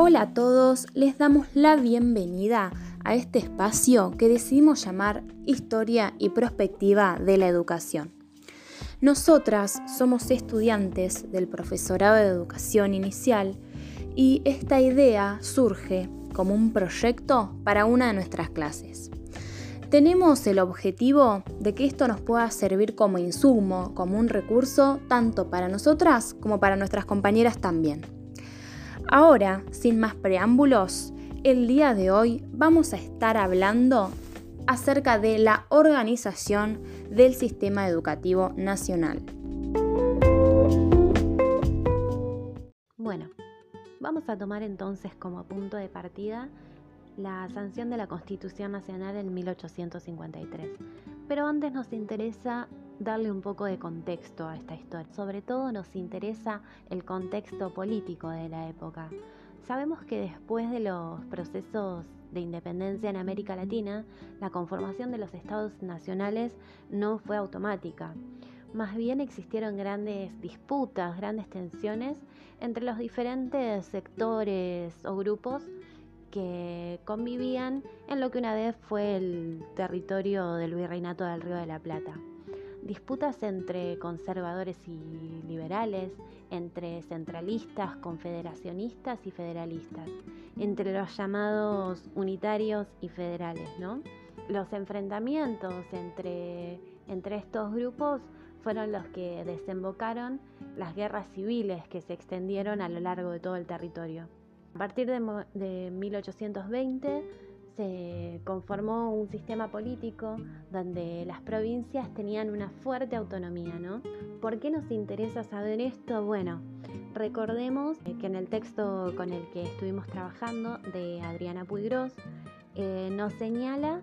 Hola a todos, les damos la bienvenida a este espacio que decidimos llamar Historia y Prospectiva de la Educación. Nosotras somos estudiantes del Profesorado de Educación Inicial y esta idea surge como un proyecto para una de nuestras clases. Tenemos el objetivo de que esto nos pueda servir como insumo, como un recurso, tanto para nosotras como para nuestras compañeras también. Ahora, sin más preámbulos, el día de hoy vamos a estar hablando acerca de la organización del sistema educativo nacional. Bueno, vamos a tomar entonces como punto de partida la sanción de la Constitución Nacional en 1853. Pero antes nos interesa darle un poco de contexto a esta historia. Sobre todo nos interesa el contexto político de la época. Sabemos que después de los procesos de independencia en América Latina, la conformación de los estados nacionales no fue automática. Más bien existieron grandes disputas, grandes tensiones entre los diferentes sectores o grupos que convivían en lo que una vez fue el territorio del virreinato del Río de la Plata disputas entre conservadores y liberales, entre centralistas, confederacionistas y federalistas, entre los llamados unitarios y federales, ¿no? Los enfrentamientos entre, entre estos grupos fueron los que desembocaron las guerras civiles que se extendieron a lo largo de todo el territorio. A partir de, de 1820 se conformó un sistema político donde las provincias tenían una fuerte autonomía, ¿no? ¿Por qué nos interesa saber esto? Bueno, recordemos que en el texto con el que estuvimos trabajando de Adriana Puigros eh, nos señala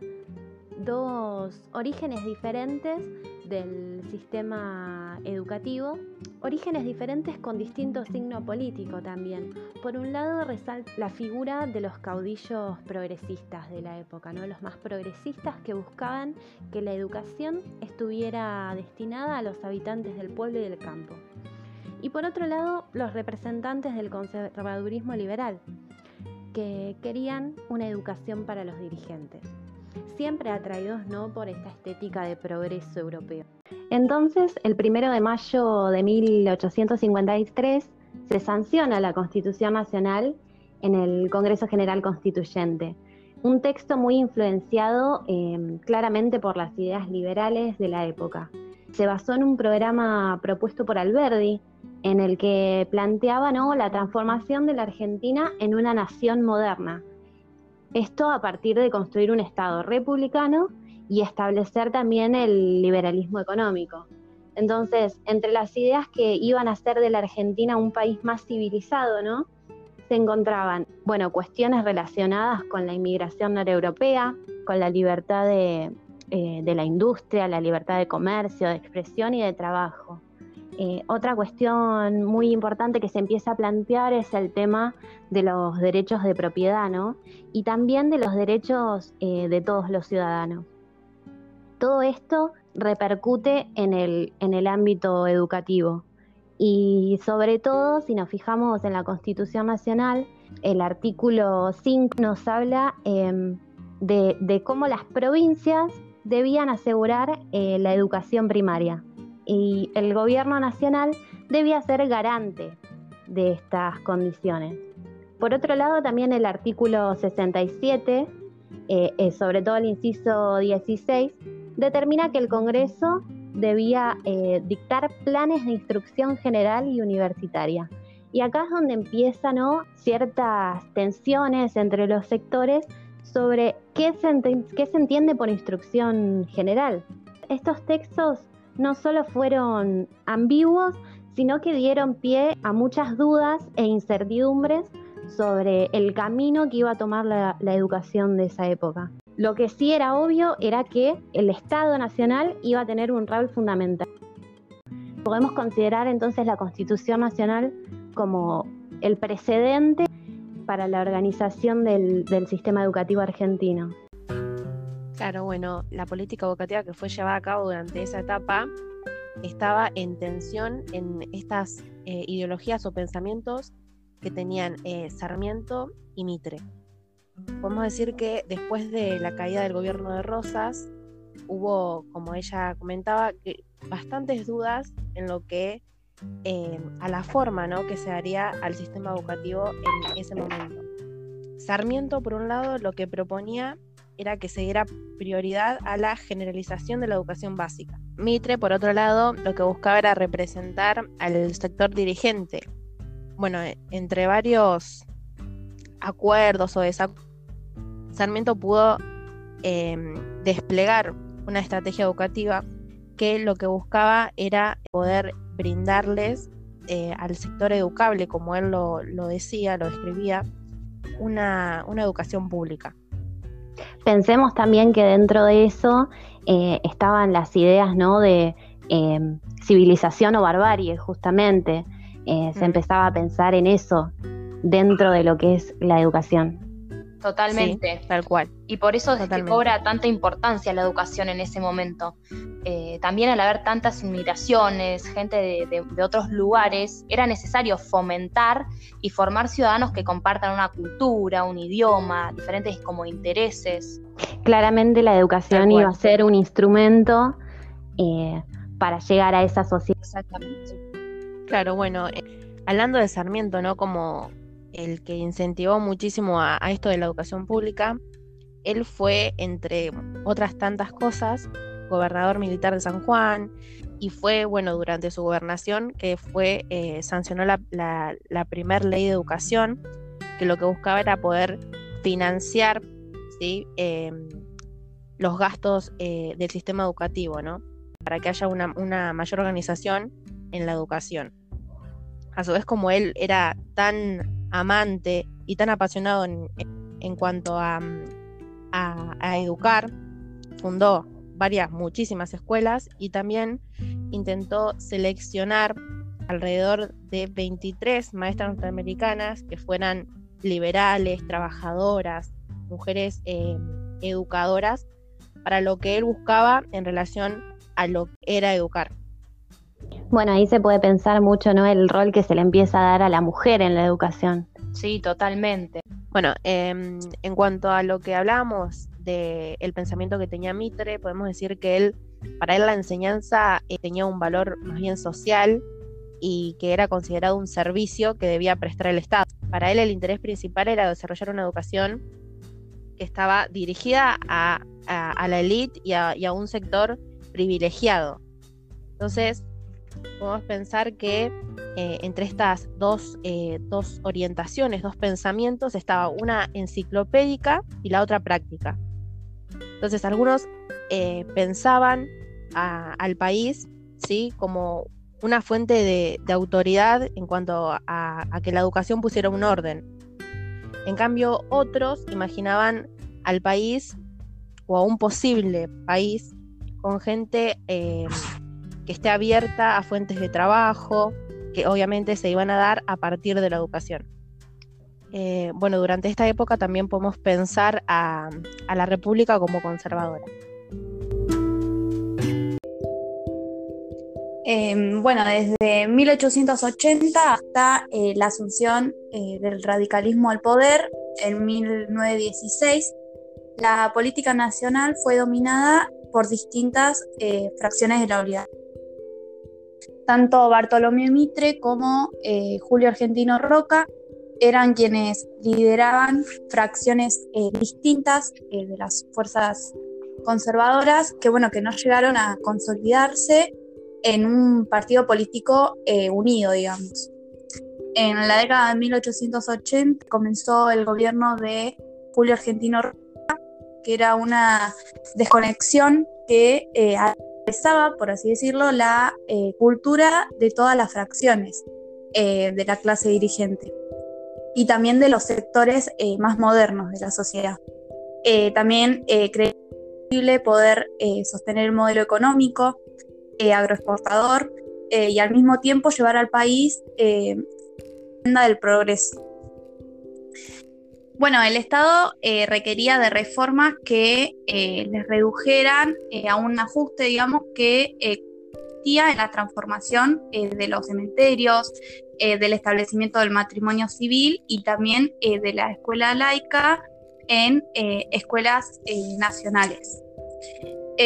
dos orígenes diferentes del sistema educativo, orígenes diferentes con distinto signo político también. Por un lado resalta la figura de los caudillos progresistas de la época, ¿no? los más progresistas que buscaban que la educación estuviera destinada a los habitantes del pueblo y del campo. Y por otro lado, los representantes del conservadurismo liberal, que querían una educación para los dirigentes siempre atraídos ¿no? por esta estética de progreso europeo. Entonces, el primero de mayo de 1853 se sanciona la Constitución Nacional en el Congreso General Constituyente, un texto muy influenciado em, claramente por las ideas liberales de la época. Se basó en un programa propuesto por Alberdi, en el que planteaba ¿no? la transformación de la Argentina en una nación moderna, esto a partir de construir un Estado republicano y establecer también el liberalismo económico. Entonces, entre las ideas que iban a hacer de la Argentina un país más civilizado, ¿no? Se encontraban, bueno, cuestiones relacionadas con la inmigración noreuropea, con la libertad de, eh, de la industria, la libertad de comercio, de expresión y de trabajo. Eh, otra cuestión muy importante que se empieza a plantear es el tema de los derechos de propiedad, ¿no? Y también de los derechos eh, de todos los ciudadanos. Todo esto repercute en el, ámbito educativo. Y sobre todo, si nos fijamos en la Constitución Nacional, el artículo 5 nos habla em, de, cómo las provincias debían asegurar eh, la educación primaria y el gobierno nacional debía ser garante de estas condiciones. Por otro lado, también el artículo 67, eh, eh, sobre todo el inciso 16, determina que el Congreso debía eh, dictar planes de instrucción general y universitaria. Y acá es donde empiezan ciertas tensiones entre los sectores sobre qué qué se entiende por instrucción general. Estos textos no solo fueron ambiguos, sino que dieron pie a muchas dudas e incertidumbres sobre el camino que iba a tomar la, educación de esa época. Lo que sí era obvio era que el Estado Nacional iba a tener un rol fundamental. Podemos considerar entonces la Constitución Nacional como el precedente para la organización del sistema educativo argentino. Claro, bueno, la política educativa que fue llevada a cabo durante esa etapa estaba en tensión en estas eh, ideologías o pensamientos que tenían Sarmiento y Mitre. Podemos decir que después de la caída del gobierno de Rosas, hubo, como ella comentaba, que bastantes dudas en lo que a la forma ¿no? que se daría al sistema educativo en ese momento. Sarmiento, por un lado, lo que proponía era que se diera prioridad a la generalización de la educación básica. Mitre, por otro lado, lo que buscaba era representar al sector dirigente. Bueno, e, entre varios acuerdos o desacuerdos, Sarmiento pudo em, desplegar una estrategia educativa que lo que buscaba era poder brindarles eh, al sector educable, como él lo, decía, lo describía, una, educación pública. Pensemos también que dentro de eso eh, estaban las ideas ¿no? de em, civilización o barbarie, justamente. Eh, se empezaba a pensar en eso dentro de lo que es la educación. Totalmente. tal cual. Y por eso es que cobra tanta importancia la educación en ese momento. Eh, también al haber tantas inmigraciones, gente de, otros lugares, era necesario fomentar y formar ciudadanos que compartan una cultura, un idioma, diferentes como intereses. Claramente la educación iba a ser un instrumento eh, para llegar a esa sociedad. Exactamente. Claro, bueno, eh, hablando de Sarmiento, ¿no? Como el que incentivó muchísimo a, esto de la educación pública. Él fue, entre otras tantas cosas, gobernador militar de San Juan y fue, bueno, durante su gobernación que fue, eh, sancionó la, primera ley de educación, que lo que buscaba era poder financiar ¿sí? Em, los gastos eh, del sistema educativo, ¿no? Para que haya una, una mayor organización en la educación. A su vez, como él era tan amante y tan apasionado en, cuanto a, a, educar, fundó varias, muchísimas escuelas y también intentó seleccionar alrededor de 23 maestras norteamericanas que fueran liberales, trabajadoras, mujeres eh, educadoras, para lo que él buscaba en relación a lo que era educar. Bueno, ahí se puede pensar mucho, ¿no? El rol que se le empieza a dar a la mujer en la educación. Sí, totalmente. Bueno, em, en cuanto a lo que hablamos del pensamiento que tenía Mitre, podemos decir que él, para él la enseñanza eh, tenía un valor más bien social y que era considerado un servicio que debía prestar el Estado. Para él el interés principal era desarrollar una educación que estaba dirigida a, la élite y a un sector privilegiado. Entonces, podemos pensar que eh, entre estas eh, dos, orientaciones, dos pensamientos, estaba una enciclopédica y la otra práctica. Entonces algunos eh, pensaban al país ¿sí? como una fuente de, autoridad en cuanto a, a, que la educación pusiera un orden. En cambio, otros imaginaban al país o a un posible país con gente que esté abierta a fuentes de trabajo, que obviamente se iban a dar a partir de la educación. Eh, bueno, durante esta época también podemos pensar a, la República como conservadora. Em, bueno, desde 1880 hasta eh, la asunción eh, del radicalismo al poder en 1916, la política nacional fue dominada por distintas fracciones de la tanto Bartolomé Mitre como eh, Julio Argentino Roca eran quienes lideraban fracciones eh, distintas eh, de las fuerzas conservadoras que bueno que no llegaron a consolidarse en un partido político unido digamos. En la década de 1880 comenzó el gobierno de Julio Argentino Roca que era una desconexión que por así decirlo, la eh, cultura de todas las fracciones eh, de la clase dirigente y también de los sectores eh, más modernos de la sociedad. también cree posible poder sostener el modelo económico agroexportador y al mismo tiempo llevar al país del progreso. Bueno, el Estado eh, requería de reformas que eh, les redujeran eh, a un ajuste, digamos, que consistía en la transformación de los cementerios, del establecimiento del matrimonio civil y también de la escuela laica en escuelas nacionales.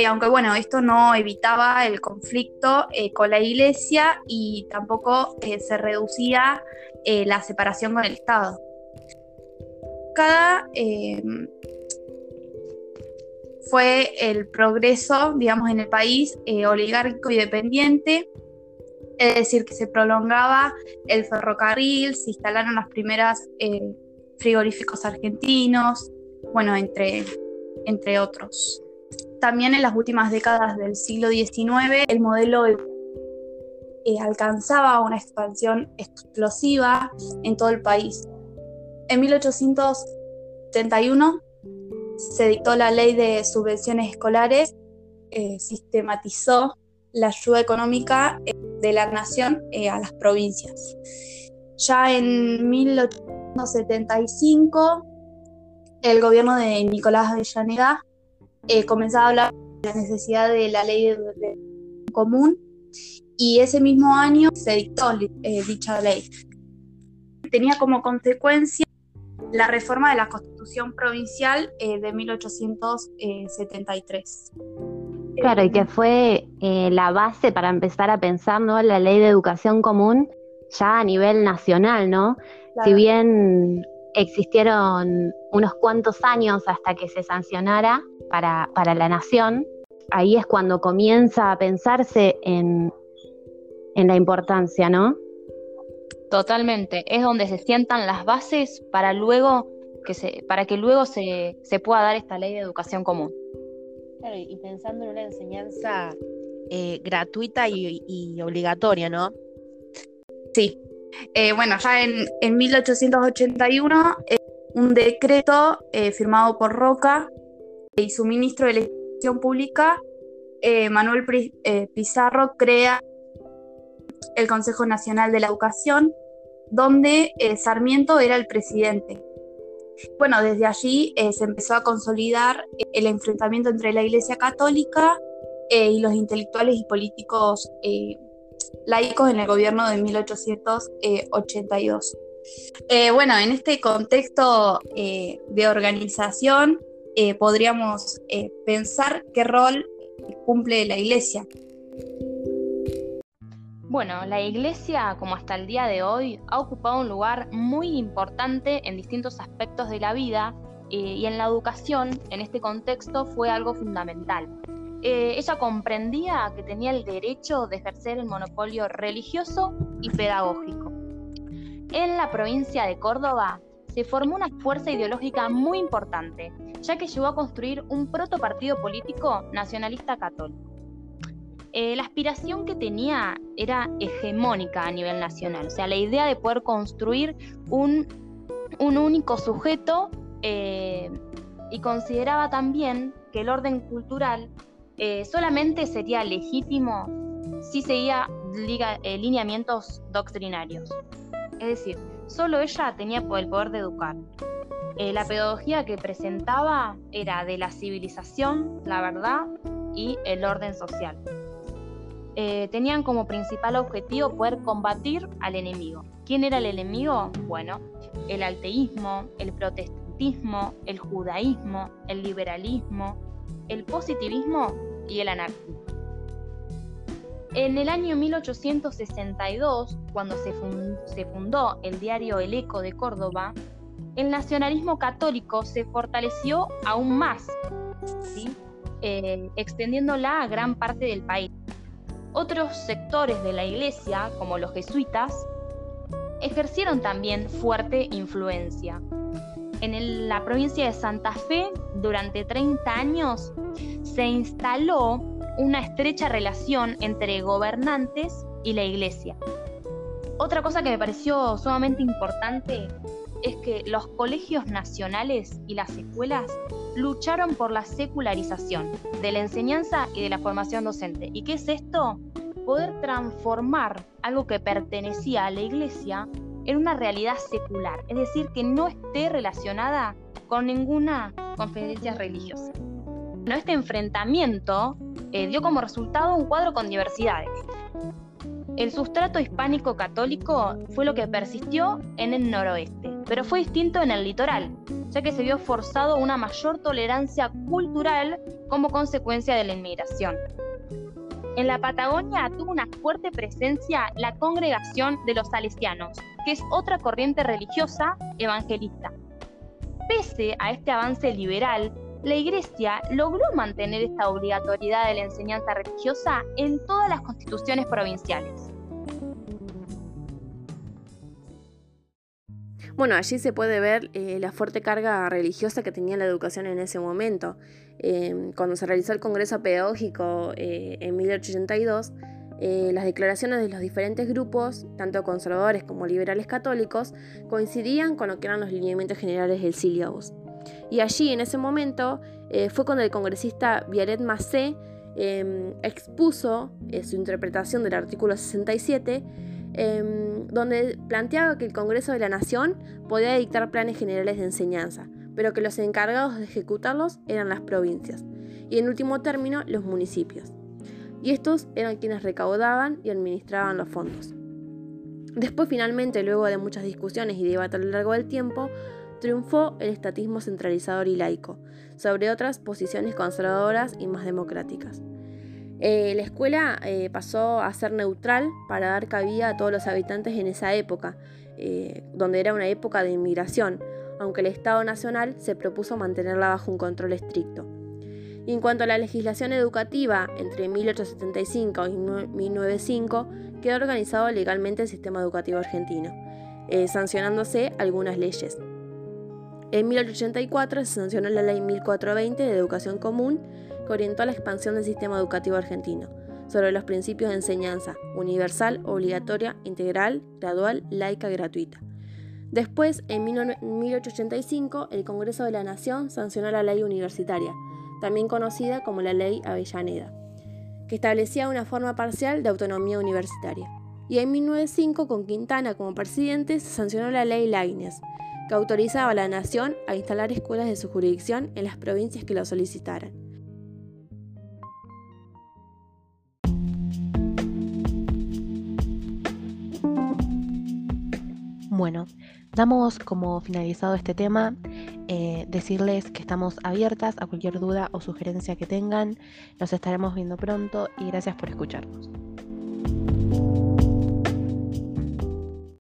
Aunque bueno, esto no evitaba el conflicto con la iglesia y tampoco se reducía la separación con el Estado. Cada fue el progreso, digamos, en el país oligárquico y dependiente, es decir, que se prolongaba el ferrocarril, se instalaron las primeras frigoríficos argentinos, bueno, entre, entre otros. También en las últimas décadas del siglo XIX el modelo eh, alcanzaba una expansión explosiva en todo el país. En 1871 se dictó la ley de subvenciones escolares, eh, sistematizó la ayuda económica eh, de la nación a las provincias. Ya en 1875 el gobierno de Nicolás Avellaneda eh, comenzaba a hablar de la necesidad de la ley de, común y ese mismo año se dictó eh, dicha ley. Tenía como consecuencia la reforma de la Constitución Provincial eh, de 1873. Claro, y que fue la base para empezar a pensar ¿no? la ley de educación común ya a nivel nacional, ¿no? Si bien existieron unos cuantos años hasta que se sancionara para, la nación, ahí es cuando comienza a pensarse en, la importancia, ¿no? Totalmente, es donde se sientan las bases para luego que se, para que luego se, pueda dar esta ley de educación común. Claro, y pensando en una enseñanza eh, gratuita y, obligatoria, ¿no? Sí, eh, bueno, ya en, en 1881, eh, un decreto eh, firmado por Roca y su ministro de Educación Pública, Manuel Pizarro, crea el Consejo Nacional de la Educación, donde Sarmiento era el presidente. Bueno, desde allí se empezó a consolidar el enfrentamiento entre la Iglesia Católica y los intelectuales y políticos laicos en el gobierno de 1882. Eh, bueno, en este contexto eh, de organización eh, podríamos pensar qué rol cumple la Iglesia. Bueno, la Iglesia, como hasta el día de hoy, ha ocupado un lugar muy importante en distintos aspectos de la vida y en la educación, en este contexto, fue algo fundamental. Eh, ella comprendía que tenía el derecho de ejercer el monopolio religioso y pedagógico. En la provincia de Córdoba se formó una fuerza ideológica muy importante, ya que llegó a construir un protopartido político nacionalista católico. Eh, la aspiración que tenía era hegemónica a nivel nacional, o sea, la idea de poder construir un, único sujeto eh, y consideraba también que el orden cultural eh, solamente sería legítimo si seguía lineamientos doctrinarios. Es decir, solo ella tenía el poder de educar. La pedagogía que presentaba era de la civilización, la verdad y el orden social. Tenían como principal objetivo poder combatir al enemigo. ¿Quién era el enemigo? Bueno, el alteísmo, el protestantismo, el judaísmo, el liberalismo, el positivismo y el anarquismo. En el año 1862, cuando se, fundó el diario El Eco de Córdoba, el nacionalismo católico se fortaleció aún más, eh, extendiéndola a gran parte del país. Otros sectores de la iglesia, como los jesuitas, ejercieron también fuerte influencia. En la provincia de Santa Fe, durante 30 años, se instaló una estrecha relación entre gobernantes y la iglesia. Otra cosa que me pareció sumamente importante es que los colegios nacionales y las escuelas lucharon por la secularización de la enseñanza y de la formación docente. ¿Y qué es esto? Poder transformar algo que pertenecía a la iglesia en una realidad secular, es decir, que no esté relacionada con ninguna conferencia religiosa este enfrentamiento eh, dio como resultado un cuadro con diversidades. El sustrato hispánico católico fue lo que persistió en el noroeste, pero fue distinto en el litoral, ya que se vio forzado una mayor tolerancia cultural como consecuencia de la inmigración. En la Patagonia tuvo una fuerte presencia la congregación de los salesianos, que es otra corriente religiosa evangelista. Pese a este avance liberal, la Iglesia logró mantener esta obligatoriedad de la enseñanza religiosa en todas las constituciones provinciales. Bueno, allí se puede ver eh, la fuerte carga religiosa que tenía la educación en ese momento. Em, cuando se realizó el Congreso Pedagógico eh, en 1882, eh, las declaraciones de los diferentes grupos, tanto conservadores como liberales católicos, coincidían con lo que eran los lineamientos generales del Sílabus. Y allí, en ese momento, fue cuando el congresista Vialet Massé em, expuso su interpretación del artículo 67 Em, donde planteaba que el Congreso de la Nación podía dictar planes generales de enseñanza, pero que los encargados de ejecutarlos eran las provincias y en último término los municipios. Y estos eran quienes recaudaban y administraban los fondos. Después finalmente, luego de muchas discusiones y debates a lo largo del tiempo, triunfó el estatismo centralizador y laico, sobre otras posiciones conservadoras y más democráticas. Eh, la escuela eh, pasó a ser neutral para dar cabida a todos los habitantes en esa época, eh, donde era una época de inmigración, aunque el Estado Nacional se propuso mantenerla bajo un control estricto. Y en cuanto a la legislación educativa, entre 1875 y 1905 quedó organizado legalmente el sistema educativo argentino, sancionándose algunas leyes. En 1884 se sancionó la Ley 1420 de Educación Común, orientó a la expansión del sistema educativo argentino, sobre los principios de enseñanza universal, obligatoria, integral, gradual, laica gratuita. Después, en 1885, el Congreso de la Nación sancionó la ley universitaria, también conocida como la Ley Avellaneda, que establecía una forma parcial de autonomía universitaria. Y en 1905, con Quintana como presidente, se sancionó la Ley Laines, que autorizaba a la Nación a instalar escuelas de su jurisdicción en las provincias que lo solicitaran. Bueno, damos como finalizado este tema, eh, decirles que estamos abiertas a cualquier duda o sugerencia que tengan, nos estaremos viendo pronto y gracias por escucharnos.